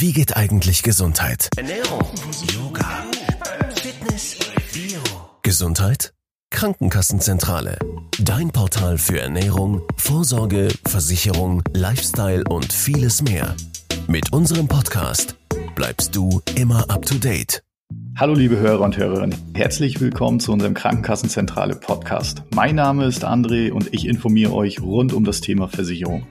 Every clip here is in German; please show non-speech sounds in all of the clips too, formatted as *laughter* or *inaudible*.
Wie geht eigentlich Gesundheit? Ernährung, Yoga, Fitness, Bio. Gesundheit? Krankenkassenzentrale. Dein Portal für Ernährung, Vorsorge, Versicherung, Lifestyle und vieles mehr. Mit unserem Podcast bleibst du immer up to date. Hallo liebe Hörer und Hörerinnen, herzlich willkommen zu unserem Krankenkassenzentrale Podcast. Mein Name ist André und ich informiere euch rund um das Thema Versicherung.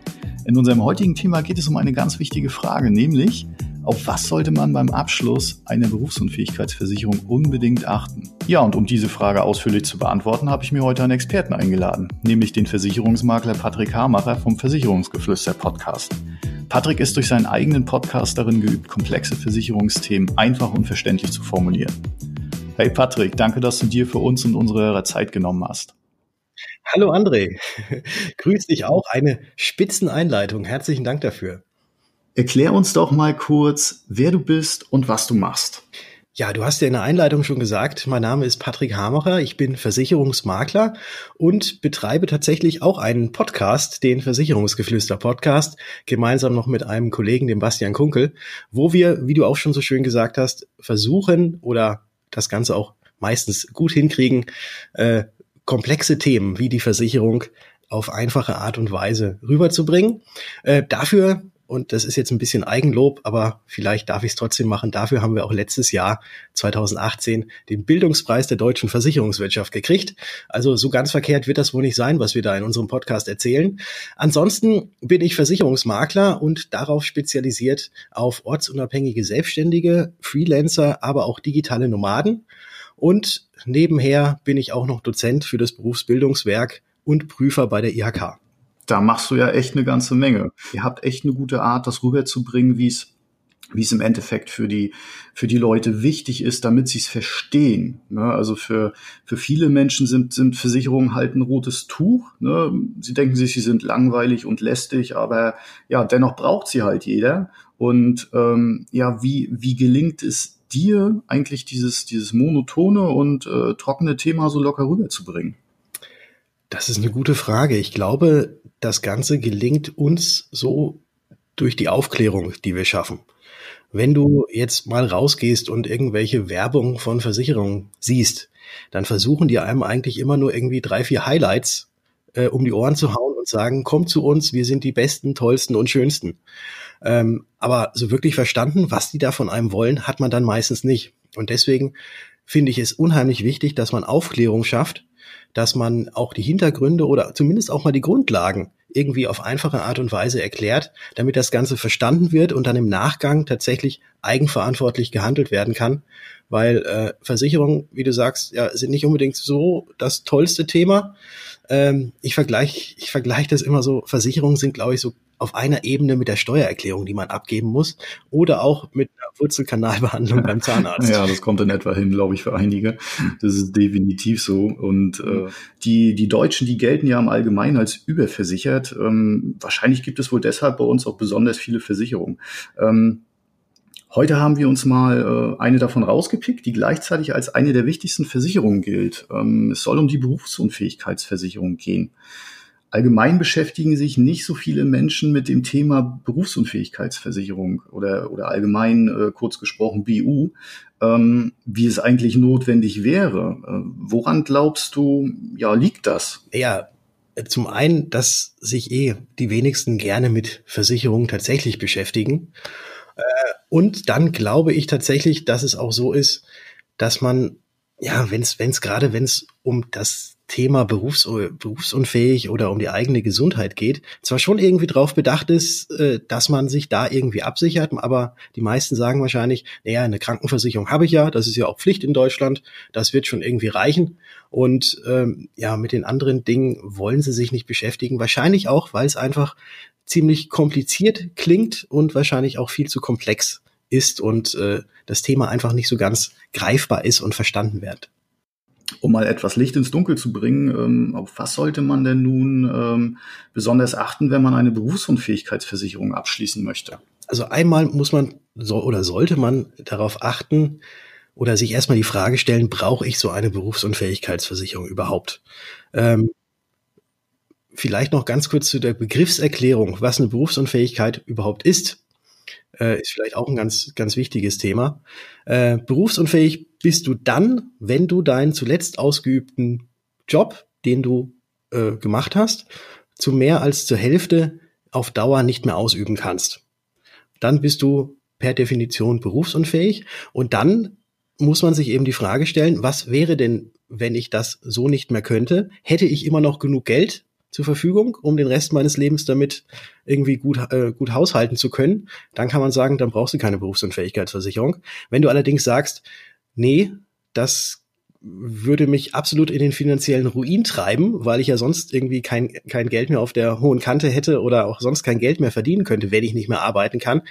In unserem heutigen Thema geht es um eine ganz wichtige Frage, nämlich auf was sollte man beim Abschluss einer Berufsunfähigkeitsversicherung unbedingt achten? Ja, und um diese Frage ausführlich zu beantworten, habe ich mir heute einen Experten eingeladen, nämlich den Versicherungsmakler Patrick Hamacher vom Versicherungsgeflüster Podcast. Patrick ist durch seinen eigenen Podcast darin geübt, komplexe Versicherungsthemen einfach und verständlich zu formulieren. Hey Patrick, danke, dass du dir für uns und unsere Hörer Zeit genommen hast. Hallo André, *laughs* grüß dich auch. Eine Spitzeneinleitung. Herzlichen Dank dafür. Erklär uns doch mal kurz, wer du bist und was du machst. Ja, du hast ja in der Einleitung schon gesagt, mein Name ist Patrick Hamacher, ich bin Versicherungsmakler und betreibe tatsächlich auch einen Podcast, den Versicherungsgeflüster Podcast, gemeinsam noch mit einem Kollegen, dem Bastian Kunkel, wo wir, wie du auch schon so schön gesagt hast, versuchen oder das Ganze auch meistens gut hinkriegen, äh, komplexe Themen wie die Versicherung auf einfache Art und Weise rüberzubringen. Äh, dafür und das ist jetzt ein bisschen Eigenlob, aber vielleicht darf ich es trotzdem machen. Dafür haben wir auch letztes Jahr, 2018, den Bildungspreis der deutschen Versicherungswirtschaft gekriegt. Also so ganz verkehrt wird das wohl nicht sein, was wir da in unserem Podcast erzählen. Ansonsten bin ich Versicherungsmakler und darauf spezialisiert auf ortsunabhängige Selbstständige, Freelancer, aber auch digitale Nomaden. Und nebenher bin ich auch noch Dozent für das Berufsbildungswerk und Prüfer bei der IHK da machst du ja echt eine ganze Menge. Ihr habt echt eine gute Art, das rüberzubringen, wie es wie es im Endeffekt für die, für die Leute wichtig ist, damit sie es verstehen. Ne? Also für, für viele Menschen sind, sind Versicherungen halt ein rotes Tuch. Ne? Sie denken sich, sie sind langweilig und lästig, aber ja, dennoch braucht sie halt jeder. Und ähm, ja, wie, wie gelingt es dir eigentlich dieses, dieses monotone und äh, trockene Thema so locker rüberzubringen? Das ist eine gute Frage. Ich glaube, das Ganze gelingt uns so durch die Aufklärung, die wir schaffen. Wenn du jetzt mal rausgehst und irgendwelche Werbung von Versicherungen siehst, dann versuchen die einem eigentlich immer nur irgendwie drei, vier Highlights äh, um die Ohren zu hauen und sagen, komm zu uns, wir sind die besten, tollsten und schönsten. Ähm, aber so wirklich verstanden, was die da von einem wollen, hat man dann meistens nicht. Und deswegen finde ich es unheimlich wichtig, dass man Aufklärung schafft dass man auch die Hintergründe oder zumindest auch mal die Grundlagen irgendwie auf einfache Art und Weise erklärt, damit das Ganze verstanden wird und dann im Nachgang tatsächlich eigenverantwortlich gehandelt werden kann. Weil äh, Versicherungen, wie du sagst, ja, sind nicht unbedingt so das tollste Thema. Ähm, ich vergleiche ich vergleich das immer so, Versicherungen sind, glaube ich, so auf einer Ebene mit der Steuererklärung, die man abgeben muss, oder auch mit einer Wurzelkanalbehandlung beim Zahnarzt. Ja, das kommt in etwa hin, glaube ich, für einige. Das ist definitiv so. Und äh, die, die Deutschen, die gelten ja im Allgemeinen als überversichert. Ähm, wahrscheinlich gibt es wohl deshalb bei uns auch besonders viele Versicherungen. Ähm, Heute haben wir uns mal äh, eine davon rausgepickt, die gleichzeitig als eine der wichtigsten Versicherungen gilt. Ähm, es soll um die Berufsunfähigkeitsversicherung gehen. Allgemein beschäftigen sich nicht so viele Menschen mit dem Thema Berufsunfähigkeitsversicherung oder, oder allgemein äh, kurz gesprochen BU, ähm, wie es eigentlich notwendig wäre. Äh, woran glaubst du, ja, liegt das? Ja, zum einen, dass sich eh die wenigsten gerne mit Versicherungen tatsächlich beschäftigen. Und dann glaube ich tatsächlich, dass es auch so ist, dass man, ja, wenn es, wenn es gerade, wenn es um das Thema berufs berufsunfähig oder um die eigene Gesundheit geht, zwar schon irgendwie drauf bedacht ist, äh, dass man sich da irgendwie absichert, aber die meisten sagen wahrscheinlich, naja, eine Krankenversicherung habe ich ja, das ist ja auch Pflicht in Deutschland, das wird schon irgendwie reichen. Und ähm, ja, mit den anderen Dingen wollen sie sich nicht beschäftigen. Wahrscheinlich auch, weil es einfach ziemlich kompliziert klingt und wahrscheinlich auch viel zu komplex ist und äh, das Thema einfach nicht so ganz greifbar ist und verstanden wird um mal etwas Licht ins Dunkel zu bringen, ähm, auf was sollte man denn nun ähm, besonders achten, wenn man eine Berufsunfähigkeitsversicherung abschließen möchte? Also einmal muss man so oder sollte man darauf achten oder sich erstmal die Frage stellen, brauche ich so eine Berufsunfähigkeitsversicherung überhaupt? Ähm, vielleicht noch ganz kurz zu der Begriffserklärung, was eine Berufsunfähigkeit überhaupt ist. Äh, ist vielleicht auch ein ganz, ganz wichtiges Thema. Äh, berufsunfähig bist du dann, wenn du deinen zuletzt ausgeübten Job, den du äh, gemacht hast, zu mehr als zur Hälfte auf Dauer nicht mehr ausüben kannst. Dann bist du per Definition berufsunfähig und dann muss man sich eben die Frage stellen, was wäre denn, wenn ich das so nicht mehr könnte? Hätte ich immer noch genug Geld zur Verfügung, um den Rest meines Lebens damit irgendwie gut, äh, gut haushalten zu können? Dann kann man sagen, dann brauchst du keine Berufsunfähigkeitsversicherung. Wenn du allerdings sagst, nee, das würde mich absolut in den finanziellen Ruin treiben, weil ich ja sonst irgendwie kein, kein Geld mehr auf der hohen Kante hätte oder auch sonst kein Geld mehr verdienen könnte, wenn ich nicht mehr arbeiten kann,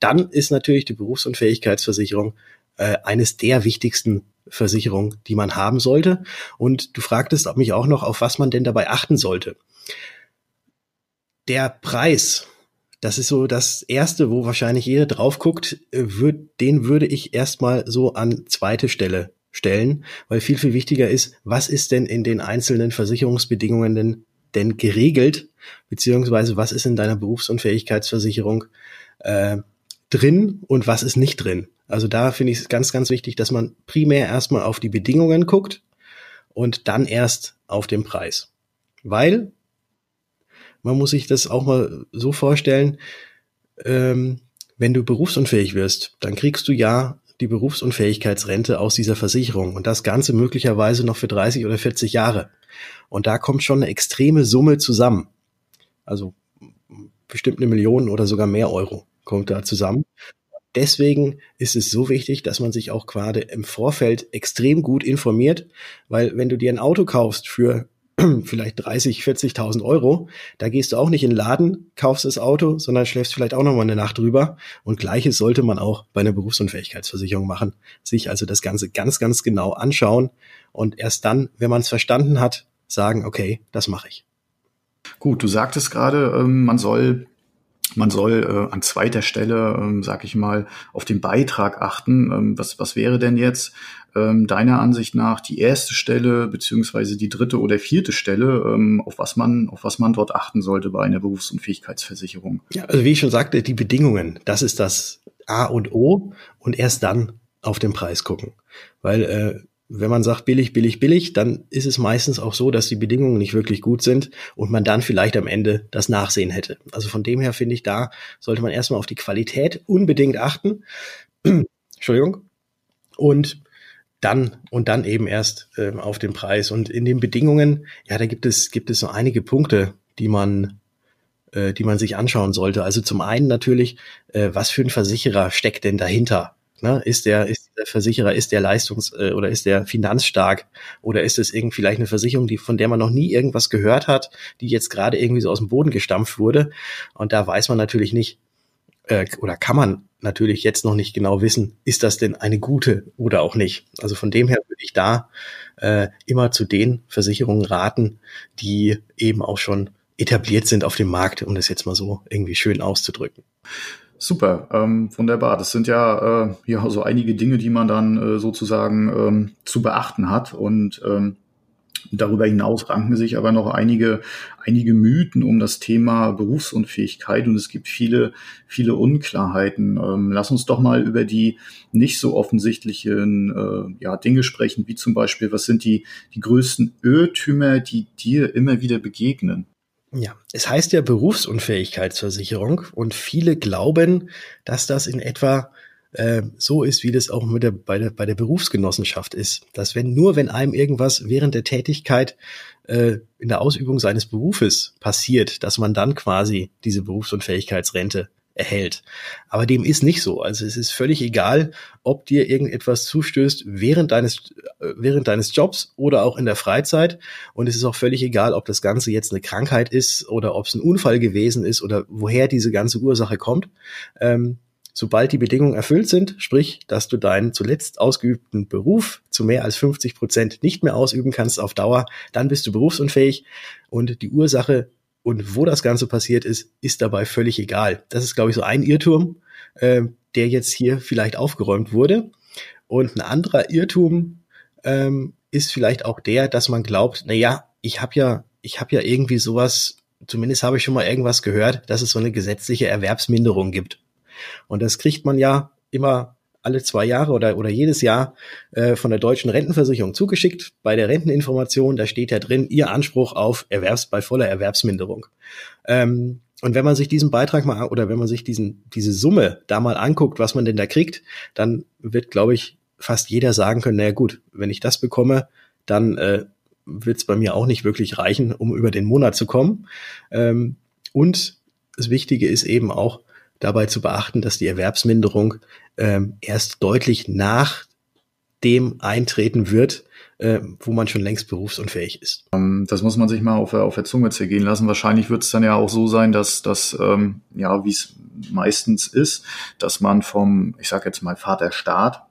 dann ist natürlich die Berufsunfähigkeitsversicherung äh, eines der wichtigsten Versicherungen, die man haben sollte. Und du fragtest mich auch noch, auf was man denn dabei achten sollte. Der Preis, das ist so das erste, wo wahrscheinlich jeder drauf guckt, wird, den würde ich erstmal so an zweite Stelle stellen, weil viel, viel wichtiger ist, was ist denn in den einzelnen Versicherungsbedingungen denn, denn geregelt, beziehungsweise was ist in deiner Berufsunfähigkeitsversicherung äh, drin und was ist nicht drin. Also da finde ich es ganz, ganz wichtig, dass man primär erstmal auf die Bedingungen guckt und dann erst auf den Preis. Weil man muss sich das auch mal so vorstellen, ähm, wenn du berufsunfähig wirst, dann kriegst du ja die Berufsunfähigkeitsrente aus dieser Versicherung und das Ganze möglicherweise noch für 30 oder 40 Jahre. Und da kommt schon eine extreme Summe zusammen. Also bestimmt eine Million oder sogar mehr Euro kommt da zusammen. Deswegen ist es so wichtig, dass man sich auch gerade im Vorfeld extrem gut informiert, weil wenn du dir ein Auto kaufst für *clears throat* vielleicht 30, 40.000 Euro. Da gehst du auch nicht in den Laden, kaufst das Auto, sondern schläfst vielleicht auch noch mal eine Nacht drüber. Und gleiches sollte man auch bei einer Berufsunfähigkeitsversicherung machen. Sich also das Ganze ganz, ganz genau anschauen und erst dann, wenn man es verstanden hat, sagen, okay, das mache ich. Gut, du sagtest gerade, ähm, man soll man soll äh, an zweiter Stelle, ähm, sag ich mal, auf den Beitrag achten. Ähm, was, was wäre denn jetzt ähm, deiner Ansicht nach die erste Stelle beziehungsweise die dritte oder vierte Stelle, ähm, auf was man, auf was man dort achten sollte bei einer Berufsunfähigkeitsversicherung? Ja, also wie ich schon sagte, die Bedingungen, das ist das A und O und erst dann auf den Preis gucken. Weil äh, wenn man sagt billig, billig, billig, dann ist es meistens auch so, dass die Bedingungen nicht wirklich gut sind und man dann vielleicht am Ende das Nachsehen hätte. Also von dem her finde ich, da sollte man erstmal auf die Qualität unbedingt achten. *clears throat* Entschuldigung. Und dann und dann eben erst äh, auf den Preis. Und in den Bedingungen, ja, da gibt es, gibt es so einige Punkte, die man, äh, die man sich anschauen sollte. Also zum einen natürlich, äh, was für ein Versicherer steckt denn dahinter? Ne? Ist der, ist der Versicherer, ist der leistungs- äh, oder ist der finanzstark? Oder ist es irgendwie vielleicht eine Versicherung, die, von der man noch nie irgendwas gehört hat, die jetzt gerade irgendwie so aus dem Boden gestampft wurde? Und da weiß man natürlich nicht, äh, oder kann man natürlich jetzt noch nicht genau wissen, ist das denn eine gute oder auch nicht. Also von dem her würde ich da äh, immer zu den Versicherungen raten, die eben auch schon etabliert sind auf dem Markt, um das jetzt mal so irgendwie schön auszudrücken. Super, ähm, wunderbar. Das sind ja, äh, ja so einige Dinge, die man dann äh, sozusagen ähm, zu beachten hat. Und ähm, Darüber hinaus ranken sich aber noch einige, einige Mythen um das Thema Berufsunfähigkeit und es gibt viele, viele Unklarheiten. Ähm, lass uns doch mal über die nicht so offensichtlichen äh, ja, Dinge sprechen, wie zum Beispiel, was sind die, die größten Irrtümer, die dir immer wieder begegnen? Ja, es heißt ja Berufsunfähigkeitsversicherung und viele glauben, dass das in etwa äh, so ist, wie das auch mit der, bei, der, bei der Berufsgenossenschaft ist. Dass wenn nur wenn einem irgendwas während der Tätigkeit äh, in der Ausübung seines Berufes passiert, dass man dann quasi diese Berufsunfähigkeitsrente erhält. Aber dem ist nicht so. Also es ist völlig egal, ob dir irgendetwas zustößt während deines, äh, während deines Jobs oder auch in der Freizeit. Und es ist auch völlig egal, ob das Ganze jetzt eine Krankheit ist oder ob es ein Unfall gewesen ist oder woher diese ganze Ursache kommt. Ähm, sobald die Bedingungen erfüllt sind, sprich, dass du deinen zuletzt ausgeübten Beruf zu mehr als 50 Prozent nicht mehr ausüben kannst auf Dauer, dann bist du berufsunfähig und die Ursache und wo das Ganze passiert ist, ist dabei völlig egal. Das ist, glaube ich, so ein Irrtum, äh, der jetzt hier vielleicht aufgeräumt wurde. Und ein anderer Irrtum ähm, ist vielleicht auch der, dass man glaubt, na ja, ich habe ja, ich habe ja irgendwie sowas, zumindest habe ich schon mal irgendwas gehört, dass es so eine gesetzliche Erwerbsminderung gibt. Und das kriegt man ja immer alle zwei Jahre oder, oder jedes Jahr äh, von der deutschen Rentenversicherung zugeschickt. Bei der Renteninformation, da steht ja drin, Ihr Anspruch auf Erwerbs bei voller Erwerbsminderung. Ähm, und wenn man sich diesen Beitrag mal oder wenn man sich diesen, diese Summe da mal anguckt, was man denn da kriegt, dann wird, glaube ich, fast jeder sagen können, naja gut, wenn ich das bekomme, dann äh, wird es bei mir auch nicht wirklich reichen, um über den Monat zu kommen. Ähm, und das Wichtige ist eben auch dabei zu beachten, dass die Erwerbsminderung ähm, erst deutlich nach dem eintreten wird, äh, wo man schon längst berufsunfähig ist. Ähm, das muss man sich mal auf, auf der Zunge zergehen lassen. Wahrscheinlich wird es dann ja auch so sein, dass dass ähm, ja, wie es meistens ist, dass man vom, ich sage jetzt mal Vaterstaat,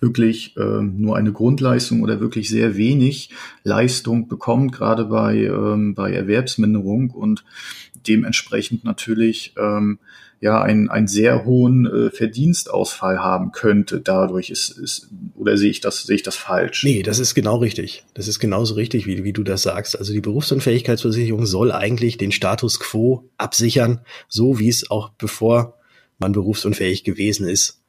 wirklich äh, nur eine Grundleistung oder wirklich sehr wenig Leistung bekommt, gerade bei, ähm, bei Erwerbsminderung und dementsprechend natürlich ähm, ja einen, einen sehr hohen äh, Verdienstausfall haben könnte. Dadurch ist, ist oder sehe ich das sehe ich das falsch? Nee, das ist genau richtig. Das ist genauso richtig, wie, wie du das sagst. Also die Berufsunfähigkeitsversicherung soll eigentlich den Status quo absichern, so wie es auch bevor man berufsunfähig gewesen ist,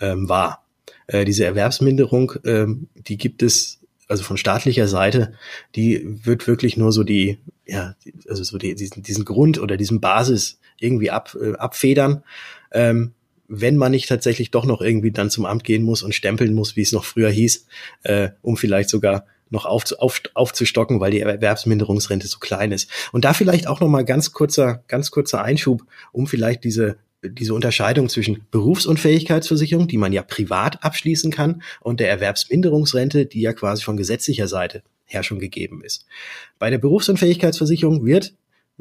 ähm, war. Äh, diese Erwerbsminderung, ähm, die gibt es also von staatlicher Seite, die wird wirklich nur so die, ja, also so die, diesen, diesen Grund oder diesen Basis irgendwie ab, äh, abfedern. Ähm, wenn man nicht tatsächlich doch noch irgendwie dann zum Amt gehen muss und stempeln muss, wie es noch früher hieß, äh, um vielleicht sogar noch auf, auf, aufzustocken, weil die Erwerbsminderungsrente so klein ist. Und da vielleicht auch noch mal ganz kurzer, ganz kurzer Einschub, um vielleicht diese diese Unterscheidung zwischen Berufsunfähigkeitsversicherung, die man ja privat abschließen kann, und der Erwerbsminderungsrente, die ja quasi von gesetzlicher Seite her schon gegeben ist. Bei der Berufsunfähigkeitsversicherung wird,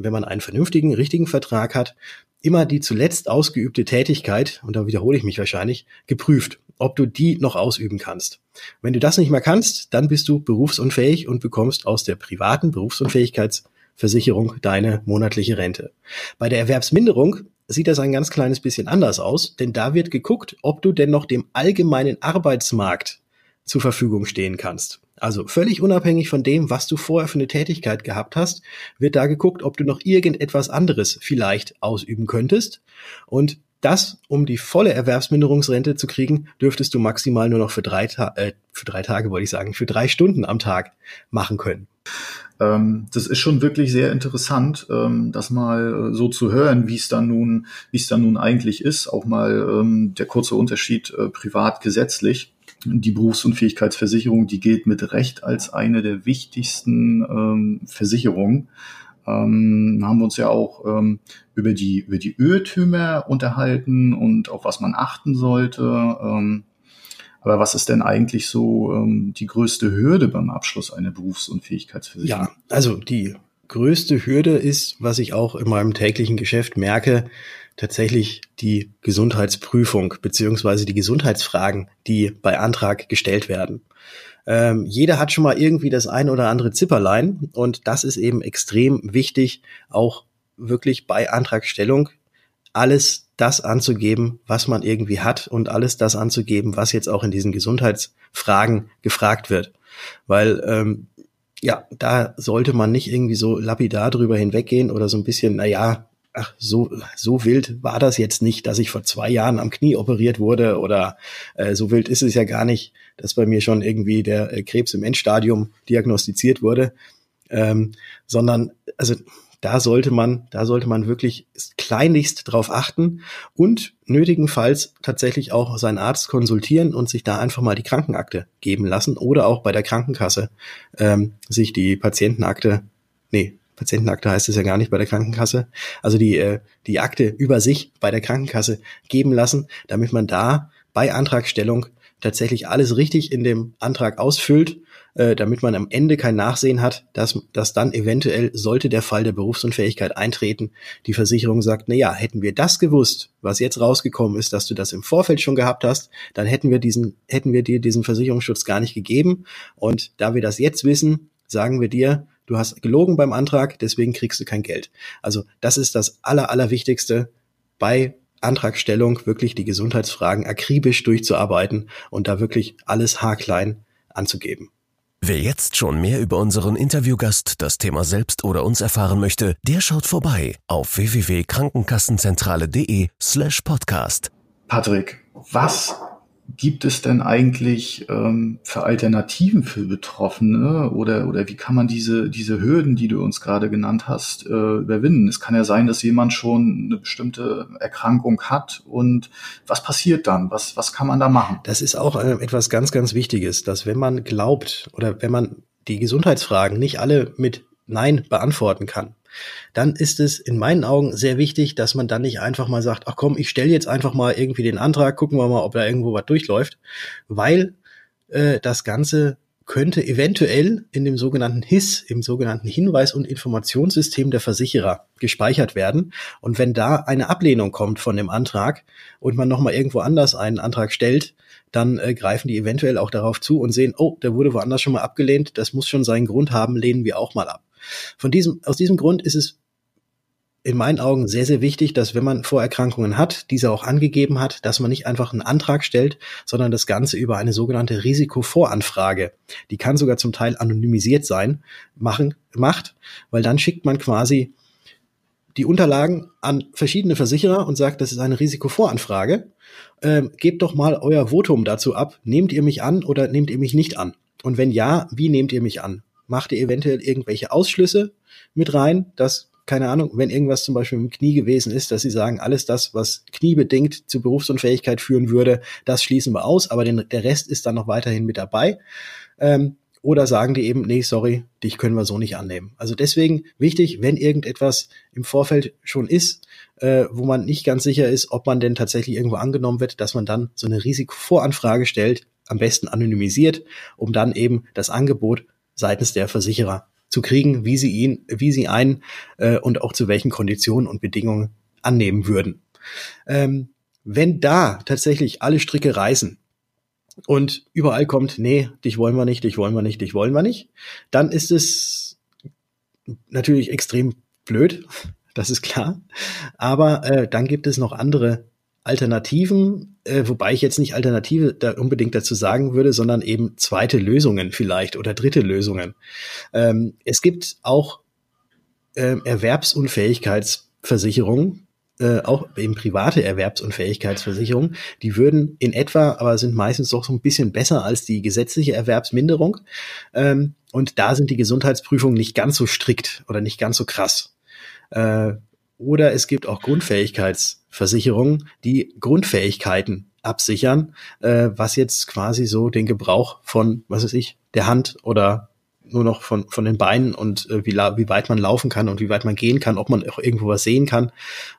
wenn man einen vernünftigen, richtigen Vertrag hat, immer die zuletzt ausgeübte Tätigkeit, und da wiederhole ich mich wahrscheinlich, geprüft, ob du die noch ausüben kannst. Wenn du das nicht mehr kannst, dann bist du berufsunfähig und bekommst aus der privaten Berufsunfähigkeitsversicherung deine monatliche Rente. Bei der Erwerbsminderung sieht das ein ganz kleines bisschen anders aus, denn da wird geguckt, ob du denn noch dem allgemeinen Arbeitsmarkt zur Verfügung stehen kannst. Also völlig unabhängig von dem, was du vorher für eine Tätigkeit gehabt hast, wird da geguckt, ob du noch irgendetwas anderes vielleicht ausüben könntest. Und das, um die volle Erwerbsminderungsrente zu kriegen, dürftest du maximal nur noch für drei, Ta äh, für drei Tage, wollte ich sagen, für drei Stunden am Tag machen können. Ähm, das ist schon wirklich sehr interessant, ähm, das mal äh, so zu hören, wie es dann nun, wie es dann nun eigentlich ist. Auch mal ähm, der kurze Unterschied äh, privat gesetzlich. Die Berufsunfähigkeitsversicherung, die gilt mit Recht als eine der wichtigsten ähm, Versicherungen. Ähm, haben wir uns ja auch ähm, über die über die Irrtümer unterhalten und auf was man achten sollte. Ähm, aber was ist denn eigentlich so ähm, die größte Hürde beim Abschluss einer Berufsunfähigkeitsversicherung? Ja, also die größte Hürde ist, was ich auch in meinem täglichen Geschäft merke, tatsächlich die Gesundheitsprüfung beziehungsweise die Gesundheitsfragen, die bei Antrag gestellt werden. Ähm, jeder hat schon mal irgendwie das ein oder andere Zipperlein und das ist eben extrem wichtig, auch wirklich bei Antragstellung alles das anzugeben, was man irgendwie hat und alles das anzugeben, was jetzt auch in diesen Gesundheitsfragen gefragt wird. Weil ähm, ja, da sollte man nicht irgendwie so lapidar drüber hinweggehen oder so ein bisschen, na ja, ach, so, so wild war das jetzt nicht, dass ich vor zwei Jahren am Knie operiert wurde oder äh, so wild ist es ja gar nicht, dass bei mir schon irgendwie der äh, Krebs im Endstadium diagnostiziert wurde, ähm, sondern also da sollte man, da sollte man wirklich kleinlichst drauf achten und nötigenfalls tatsächlich auch seinen Arzt konsultieren und sich da einfach mal die Krankenakte geben lassen oder auch bei der Krankenkasse ähm, sich die Patientenakte, nee, Patientenakte heißt es ja gar nicht bei der Krankenkasse, also die, äh, die Akte über sich bei der Krankenkasse geben lassen, damit man da bei Antragstellung tatsächlich alles richtig in dem Antrag ausfüllt äh, damit man am Ende kein Nachsehen hat, dass, dass dann eventuell, sollte der Fall der Berufsunfähigkeit eintreten, die Versicherung sagt, na ja, hätten wir das gewusst, was jetzt rausgekommen ist, dass du das im Vorfeld schon gehabt hast, dann hätten wir diesen, hätten wir dir diesen Versicherungsschutz gar nicht gegeben. Und da wir das jetzt wissen, sagen wir dir, du hast gelogen beim Antrag, deswegen kriegst du kein Geld. Also das ist das Aller, Allerwichtigste bei Antragstellung, wirklich die Gesundheitsfragen akribisch durchzuarbeiten und da wirklich alles haarklein anzugeben. Wer jetzt schon mehr über unseren Interviewgast, das Thema selbst oder uns erfahren möchte, der schaut vorbei auf www.krankenkassenzentrale.de slash podcast. Patrick, was gibt es denn eigentlich ähm, für Alternativen für Betroffene oder, oder wie kann man diese, diese Hürden, die du uns gerade genannt hast, äh, überwinden? Es kann ja sein, dass jemand schon eine bestimmte Erkrankung hat und was passiert dann? Was, was kann man da machen? Das ist auch äh, etwas ganz, ganz Wichtiges, dass wenn man glaubt oder wenn man die Gesundheitsfragen nicht alle mit Nein beantworten kann, dann ist es in meinen Augen sehr wichtig, dass man dann nicht einfach mal sagt, ach komm, ich stelle jetzt einfach mal irgendwie den Antrag, gucken wir mal, ob da irgendwo was durchläuft, weil äh, das Ganze könnte eventuell in dem sogenannten HIS, im sogenannten Hinweis- und Informationssystem der Versicherer gespeichert werden. Und wenn da eine Ablehnung kommt von dem Antrag und man nochmal irgendwo anders einen Antrag stellt, dann äh, greifen die eventuell auch darauf zu und sehen, oh, der wurde woanders schon mal abgelehnt, das muss schon seinen Grund haben, lehnen wir auch mal ab. Von diesem, aus diesem Grund ist es in meinen Augen sehr, sehr wichtig, dass wenn man Vorerkrankungen hat, diese auch angegeben hat, dass man nicht einfach einen Antrag stellt, sondern das Ganze über eine sogenannte Risikovoranfrage, die kann sogar zum Teil anonymisiert sein, machen, macht, weil dann schickt man quasi die Unterlagen an verschiedene Versicherer und sagt, das ist eine Risikovoranfrage. Ähm, gebt doch mal euer Votum dazu ab. Nehmt ihr mich an oder nehmt ihr mich nicht an? Und wenn ja, wie nehmt ihr mich an? Macht ihr eventuell irgendwelche Ausschlüsse mit rein, dass, keine Ahnung, wenn irgendwas zum Beispiel im Knie gewesen ist, dass sie sagen, alles das, was kniebedingt zu Berufsunfähigkeit führen würde, das schließen wir aus, aber den, der Rest ist dann noch weiterhin mit dabei. Ähm, oder sagen die eben, nee, sorry, dich können wir so nicht annehmen. Also deswegen wichtig, wenn irgendetwas im Vorfeld schon ist, äh, wo man nicht ganz sicher ist, ob man denn tatsächlich irgendwo angenommen wird, dass man dann so eine Risikovoranfrage stellt, am besten anonymisiert, um dann eben das Angebot seitens der Versicherer zu kriegen, wie sie ihn, wie sie einen äh, und auch zu welchen Konditionen und Bedingungen annehmen würden. Ähm, wenn da tatsächlich alle Stricke reißen und überall kommt, nee, dich wollen wir nicht, dich wollen wir nicht, dich wollen wir nicht, dann ist es natürlich extrem blöd, *laughs* das ist klar. Aber äh, dann gibt es noch andere Alternativen, äh, wobei ich jetzt nicht Alternative da unbedingt dazu sagen würde, sondern eben zweite Lösungen vielleicht oder dritte Lösungen. Ähm, es gibt auch äh, Erwerbsunfähigkeitsversicherungen, äh, auch eben private Erwerbsunfähigkeitsversicherungen, die würden in etwa, aber sind meistens doch so ein bisschen besser als die gesetzliche Erwerbsminderung. Ähm, und da sind die Gesundheitsprüfungen nicht ganz so strikt oder nicht ganz so krass. Äh, oder es gibt auch Grundfähigkeitsversicherungen, die Grundfähigkeiten absichern, äh, was jetzt quasi so den Gebrauch von, was weiß ich, der Hand oder nur noch von, von den Beinen und äh, wie, wie weit man laufen kann und wie weit man gehen kann, ob man auch irgendwo was sehen kann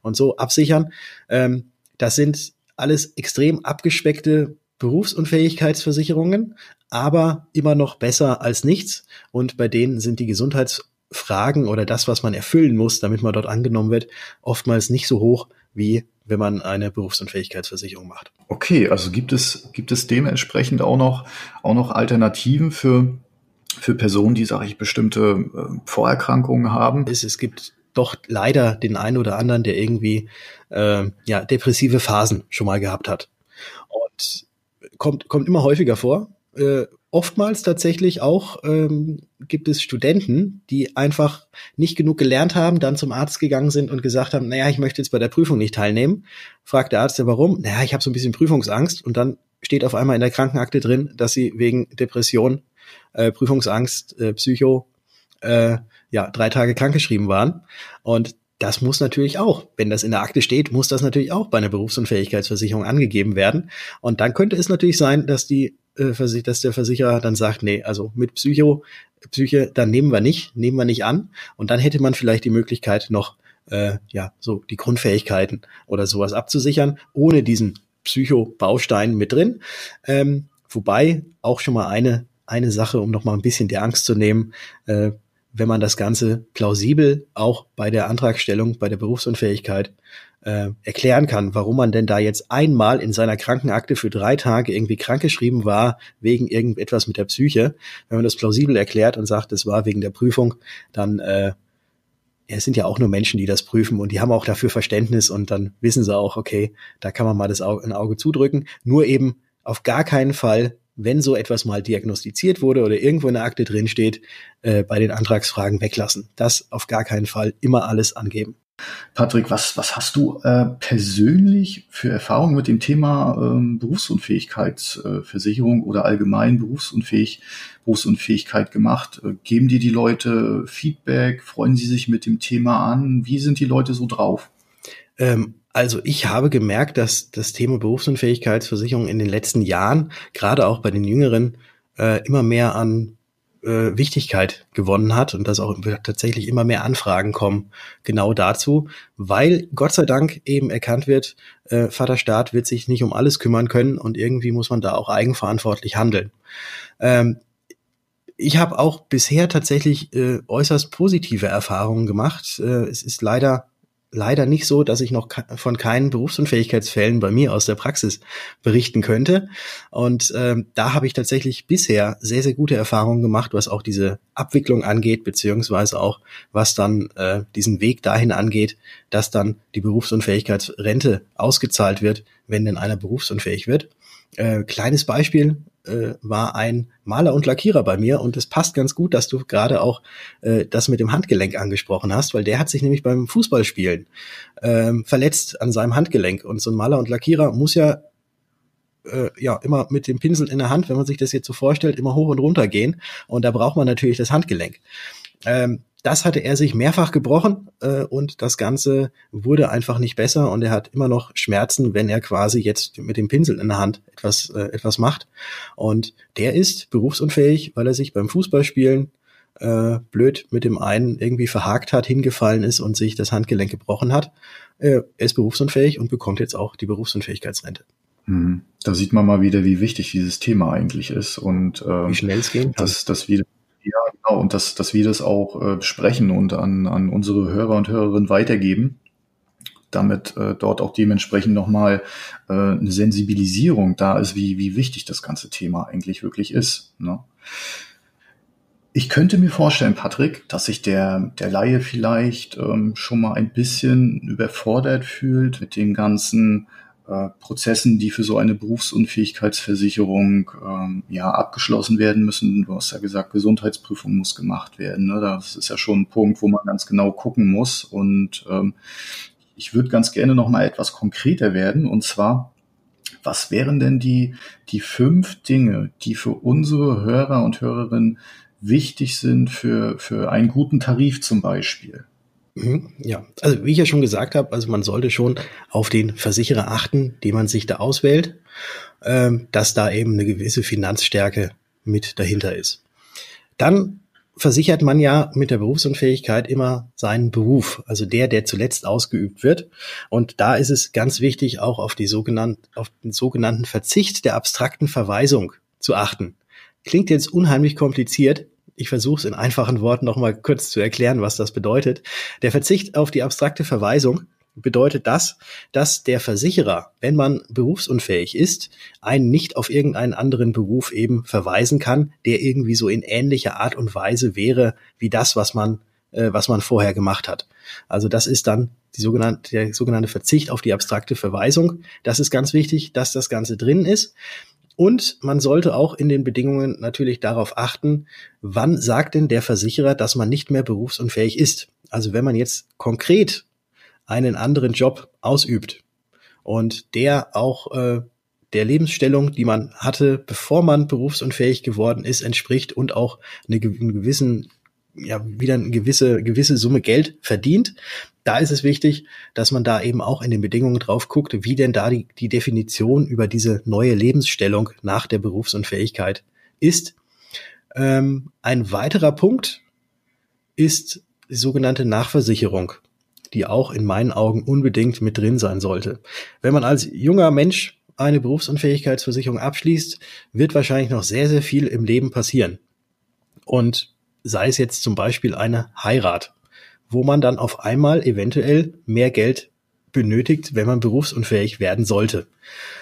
und so absichern. Ähm, das sind alles extrem abgespeckte Berufsunfähigkeitsversicherungen, aber immer noch besser als nichts. Und bei denen sind die Gesundheits- Fragen oder das, was man erfüllen muss, damit man dort angenommen wird, oftmals nicht so hoch, wie wenn man eine Berufsunfähigkeitsversicherung macht. Okay, also gibt es, gibt es dementsprechend auch noch, auch noch Alternativen für, für Personen, die, sage ich, bestimmte äh, Vorerkrankungen haben? Es, es gibt doch leider den einen oder anderen, der irgendwie äh, ja, depressive Phasen schon mal gehabt hat. Und kommt, kommt immer häufiger vor. Äh, oftmals tatsächlich auch ähm, gibt es Studenten, die einfach nicht genug gelernt haben, dann zum Arzt gegangen sind und gesagt haben, naja, ich möchte jetzt bei der Prüfung nicht teilnehmen. Fragt der Arzt ja, warum? Naja, ich habe so ein bisschen Prüfungsangst und dann steht auf einmal in der Krankenakte drin, dass sie wegen Depression, äh, Prüfungsangst, äh, Psycho, äh, ja, drei Tage krankgeschrieben waren. Und das muss natürlich auch, wenn das in der Akte steht, muss das natürlich auch bei einer Berufsunfähigkeitsversicherung angegeben werden. Und dann könnte es natürlich sein, dass die äh, dass der Versicherer dann sagt, nee, also mit Psycho, Psyche, dann nehmen wir nicht, nehmen wir nicht an. Und dann hätte man vielleicht die Möglichkeit noch, äh, ja, so die Grundfähigkeiten oder sowas abzusichern, ohne diesen Psycho-Baustein mit drin. Ähm, wobei auch schon mal eine, eine Sache, um noch mal ein bisschen die Angst zu nehmen, äh, wenn man das Ganze plausibel auch bei der Antragstellung, bei der Berufsunfähigkeit äh, erklären kann, warum man denn da jetzt einmal in seiner Krankenakte für drei Tage irgendwie krankgeschrieben war wegen irgendetwas mit der Psyche. Wenn man das plausibel erklärt und sagt, es war wegen der Prüfung, dann äh, es sind ja auch nur Menschen, die das prüfen und die haben auch dafür Verständnis und dann wissen sie auch, okay, da kann man mal das Auge, ein Auge zudrücken. Nur eben auf gar keinen Fall wenn so etwas mal diagnostiziert wurde oder irgendwo in der Akte drin steht, äh, bei den Antragsfragen weglassen. Das auf gar keinen Fall immer alles angeben. Patrick, was, was hast du äh, persönlich für Erfahrungen mit dem Thema ähm, Berufsunfähigkeitsversicherung oder allgemein Berufsunfähig, Berufsunfähigkeit gemacht? Äh, geben dir die Leute Feedback? Freuen sie sich mit dem Thema an? Wie sind die Leute so drauf? Ähm, also ich habe gemerkt, dass das Thema Berufsunfähigkeitsversicherung in den letzten Jahren, gerade auch bei den Jüngeren, äh, immer mehr an äh, Wichtigkeit gewonnen hat und dass auch tatsächlich immer mehr Anfragen kommen genau dazu, weil Gott sei Dank eben erkannt wird, äh, Vaterstaat wird sich nicht um alles kümmern können und irgendwie muss man da auch eigenverantwortlich handeln. Ähm, ich habe auch bisher tatsächlich äh, äußerst positive Erfahrungen gemacht. Es ist leider leider nicht so, dass ich noch von keinen Berufsunfähigkeitsfällen bei mir aus der Praxis berichten könnte. Und ähm, da habe ich tatsächlich bisher sehr, sehr gute Erfahrungen gemacht, was auch diese Abwicklung angeht, beziehungsweise auch was dann äh, diesen Weg dahin angeht, dass dann die Berufsunfähigkeitsrente ausgezahlt wird, wenn denn einer berufsunfähig wird. Äh, kleines Beispiel, äh, war ein Maler und Lackierer bei mir und es passt ganz gut, dass du gerade auch äh, das mit dem Handgelenk angesprochen hast, weil der hat sich nämlich beim Fußballspielen ähm, verletzt an seinem Handgelenk und so ein Maler und Lackierer muss ja äh, ja immer mit dem Pinsel in der Hand, wenn man sich das jetzt so vorstellt, immer hoch und runter gehen und da braucht man natürlich das Handgelenk. Ähm, das hatte er sich mehrfach gebrochen äh, und das Ganze wurde einfach nicht besser und er hat immer noch Schmerzen, wenn er quasi jetzt mit dem Pinsel in der Hand etwas, äh, etwas macht. Und der ist berufsunfähig, weil er sich beim Fußballspielen äh, blöd mit dem einen irgendwie verhakt hat, hingefallen ist und sich das Handgelenk gebrochen hat. Äh, er ist berufsunfähig und bekommt jetzt auch die Berufsunfähigkeitsrente. Hm. Da sieht man mal wieder, wie wichtig dieses Thema eigentlich ist und ähm, wie schnell es gehen kann. Dass, dass wieder ja, genau. Und dass, dass wir das auch äh, besprechen und an, an unsere Hörer und Hörerinnen weitergeben, damit äh, dort auch dementsprechend nochmal äh, eine Sensibilisierung da ist, wie, wie wichtig das ganze Thema eigentlich wirklich ist. Ne? Ich könnte mir vorstellen, Patrick, dass sich der, der Laie vielleicht ähm, schon mal ein bisschen überfordert fühlt mit den ganzen äh, Prozessen, die für so eine Berufsunfähigkeitsversicherung ähm, ja abgeschlossen werden müssen. Du hast ja gesagt, Gesundheitsprüfung muss gemacht werden. Ne? Das ist ja schon ein Punkt, wo man ganz genau gucken muss. Und ähm, ich würde ganz gerne noch mal etwas konkreter werden. Und zwar, was wären denn die, die fünf Dinge, die für unsere Hörer und Hörerinnen wichtig sind für, für einen guten Tarif zum Beispiel? Mhm, ja, also wie ich ja schon gesagt habe, also man sollte schon auf den Versicherer achten, den man sich da auswählt, ähm, dass da eben eine gewisse Finanzstärke mit dahinter ist. Dann versichert man ja mit der Berufsunfähigkeit immer seinen Beruf, also der, der zuletzt ausgeübt wird. Und da ist es ganz wichtig, auch auf die sogenannten, auf den sogenannten Verzicht der abstrakten Verweisung zu achten. Klingt jetzt unheimlich kompliziert, ich versuche es in einfachen Worten noch mal kurz zu erklären, was das bedeutet. Der Verzicht auf die abstrakte Verweisung bedeutet das, dass der Versicherer, wenn man berufsunfähig ist, einen nicht auf irgendeinen anderen Beruf eben verweisen kann, der irgendwie so in ähnlicher Art und Weise wäre wie das, was man äh, was man vorher gemacht hat. Also das ist dann die sogenannte, der sogenannte Verzicht auf die abstrakte Verweisung. Das ist ganz wichtig, dass das Ganze drin ist. Und man sollte auch in den Bedingungen natürlich darauf achten, wann sagt denn der Versicherer, dass man nicht mehr berufsunfähig ist. Also wenn man jetzt konkret einen anderen Job ausübt und der auch äh, der Lebensstellung, die man hatte, bevor man berufsunfähig geworden ist, entspricht und auch eine, einen gewissen ja wieder eine gewisse, gewisse Summe Geld verdient. Da ist es wichtig, dass man da eben auch in den Bedingungen drauf guckt, wie denn da die, die Definition über diese neue Lebensstellung nach der Berufsunfähigkeit ist. Ähm, ein weiterer Punkt ist die sogenannte Nachversicherung, die auch in meinen Augen unbedingt mit drin sein sollte. Wenn man als junger Mensch eine Berufsunfähigkeitsversicherung abschließt, wird wahrscheinlich noch sehr, sehr viel im Leben passieren. Und sei es jetzt zum Beispiel eine Heirat, wo man dann auf einmal eventuell mehr Geld benötigt, wenn man berufsunfähig werden sollte.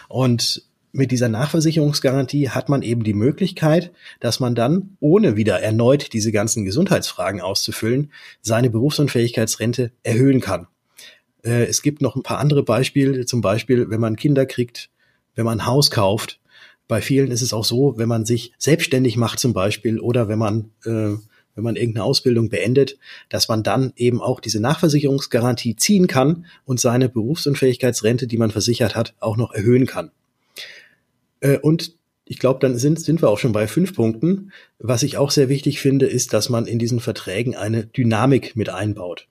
Und mit dieser Nachversicherungsgarantie hat man eben die Möglichkeit, dass man dann, ohne wieder erneut diese ganzen Gesundheitsfragen auszufüllen, seine Berufsunfähigkeitsrente erhöhen kann. Äh, es gibt noch ein paar andere Beispiele, zum Beispiel, wenn man Kinder kriegt, wenn man ein Haus kauft, bei vielen ist es auch so, wenn man sich selbstständig macht zum Beispiel oder wenn man äh, wenn man irgendeine Ausbildung beendet, dass man dann eben auch diese Nachversicherungsgarantie ziehen kann und seine Berufsunfähigkeitsrente, die man versichert hat, auch noch erhöhen kann. Äh, und ich glaube, dann sind, sind wir auch schon bei fünf Punkten. Was ich auch sehr wichtig finde, ist, dass man in diesen Verträgen eine Dynamik mit einbaut.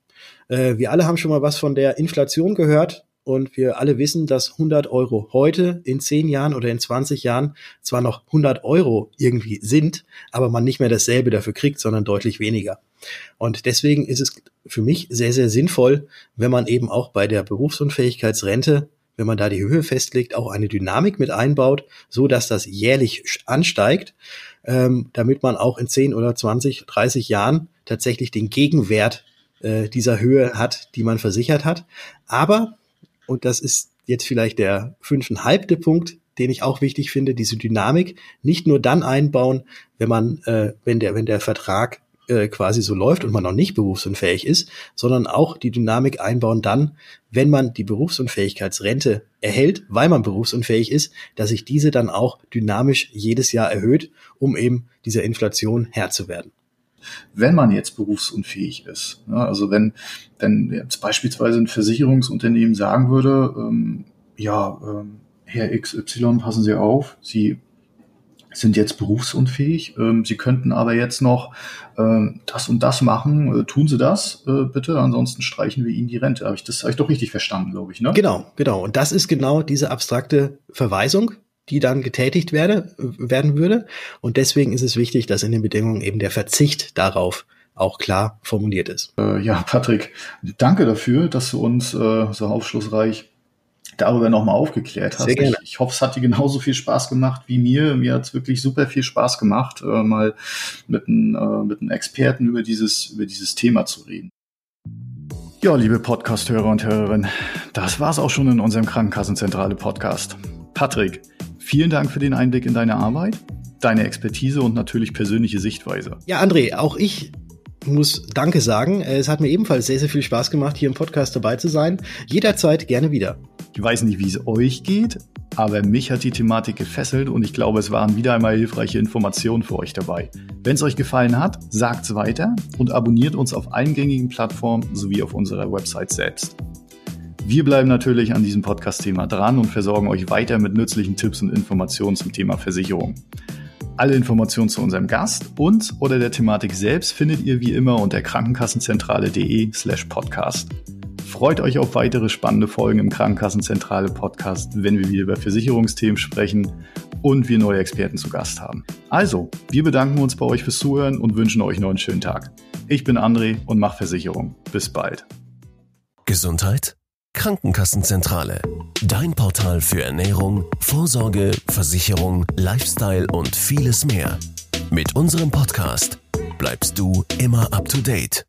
Äh, wir alle haben schon mal was von der Inflation gehört. Und wir alle wissen, dass 100 Euro heute in 10 Jahren oder in 20 Jahren zwar noch 100 Euro irgendwie sind, aber man nicht mehr dasselbe dafür kriegt, sondern deutlich weniger. Und deswegen ist es für mich sehr, sehr sinnvoll, wenn man eben auch bei der Berufsunfähigkeitsrente, wenn man da die Höhe festlegt, auch eine Dynamik mit einbaut, so dass das jährlich ansteigt, ähm, damit man auch in 10 oder 20, 30 Jahren tatsächlich den Gegenwert äh, dieser Höhe hat, die man versichert hat. Aber und das ist jetzt vielleicht der fünfeinhalbte Punkt, den ich auch wichtig finde, diese Dynamik nicht nur dann einbauen, wenn man, äh, wenn der, wenn der Vertrag äh, quasi so läuft und man noch nicht berufsunfähig ist, sondern auch die Dynamik einbauen dann, wenn man die Berufsunfähigkeitsrente erhält, weil man berufsunfähig ist, dass sich diese dann auch dynamisch jedes Jahr erhöht, um eben dieser Inflation Herr zu werden wenn man jetzt berufsunfähig ist. Ja, also wenn, wenn jetzt beispielsweise ein Versicherungsunternehmen sagen würde, ähm, ja, ähm, Herr XY, passen Sie auf, Sie sind jetzt berufsunfähig. Ähm, Sie könnten aber jetzt noch ähm, das und das machen. Äh, tun Sie das äh, bitte, ansonsten streichen wir Ihnen die Rente. Habe ich das habe ich doch richtig verstanden, glaube ich, ne? Genau, genau. Und das ist genau diese abstrakte Verweisung, die dann getätigt werde, werden würde. Und deswegen ist es wichtig, dass in den Bedingungen eben der Verzicht darauf auch klar formuliert ist. Äh, ja, Patrick, danke dafür, dass du uns äh, so aufschlussreich darüber nochmal aufgeklärt hast. Sehr gerne. Ich, ich hoffe, es hat dir genauso viel Spaß gemacht wie mir. Mir hat es wirklich super viel Spaß gemacht, äh, mal mit einem äh, Experten über dieses, über dieses Thema zu reden. Ja, liebe Podcast-Hörer und Hörerinnen, das war's auch schon in unserem Krankenkassenzentrale-Podcast. Patrick, Vielen Dank für den Einblick in deine Arbeit, deine Expertise und natürlich persönliche Sichtweise. Ja, André, auch ich muss Danke sagen. Es hat mir ebenfalls sehr, sehr viel Spaß gemacht, hier im Podcast dabei zu sein. Jederzeit gerne wieder. Ich weiß nicht, wie es euch geht, aber mich hat die Thematik gefesselt und ich glaube, es waren wieder einmal hilfreiche Informationen für euch dabei. Wenn es euch gefallen hat, sagt's weiter und abonniert uns auf allen gängigen Plattformen sowie auf unserer Website selbst. Wir bleiben natürlich an diesem Podcast-Thema dran und versorgen euch weiter mit nützlichen Tipps und Informationen zum Thema Versicherung. Alle Informationen zu unserem Gast und oder der Thematik selbst findet ihr wie immer unter krankenkassenzentrale.de slash podcast. Freut euch auf weitere spannende Folgen im Krankenkassenzentrale Podcast, wenn wir wieder über Versicherungsthemen sprechen und wir neue Experten zu Gast haben. Also, wir bedanken uns bei euch fürs Zuhören und wünschen euch noch einen schönen Tag. Ich bin André und mache Versicherung. Bis bald. Gesundheit? Krankenkassenzentrale. Dein Portal für Ernährung, Vorsorge, Versicherung, Lifestyle und vieles mehr. Mit unserem Podcast bleibst du immer up to date.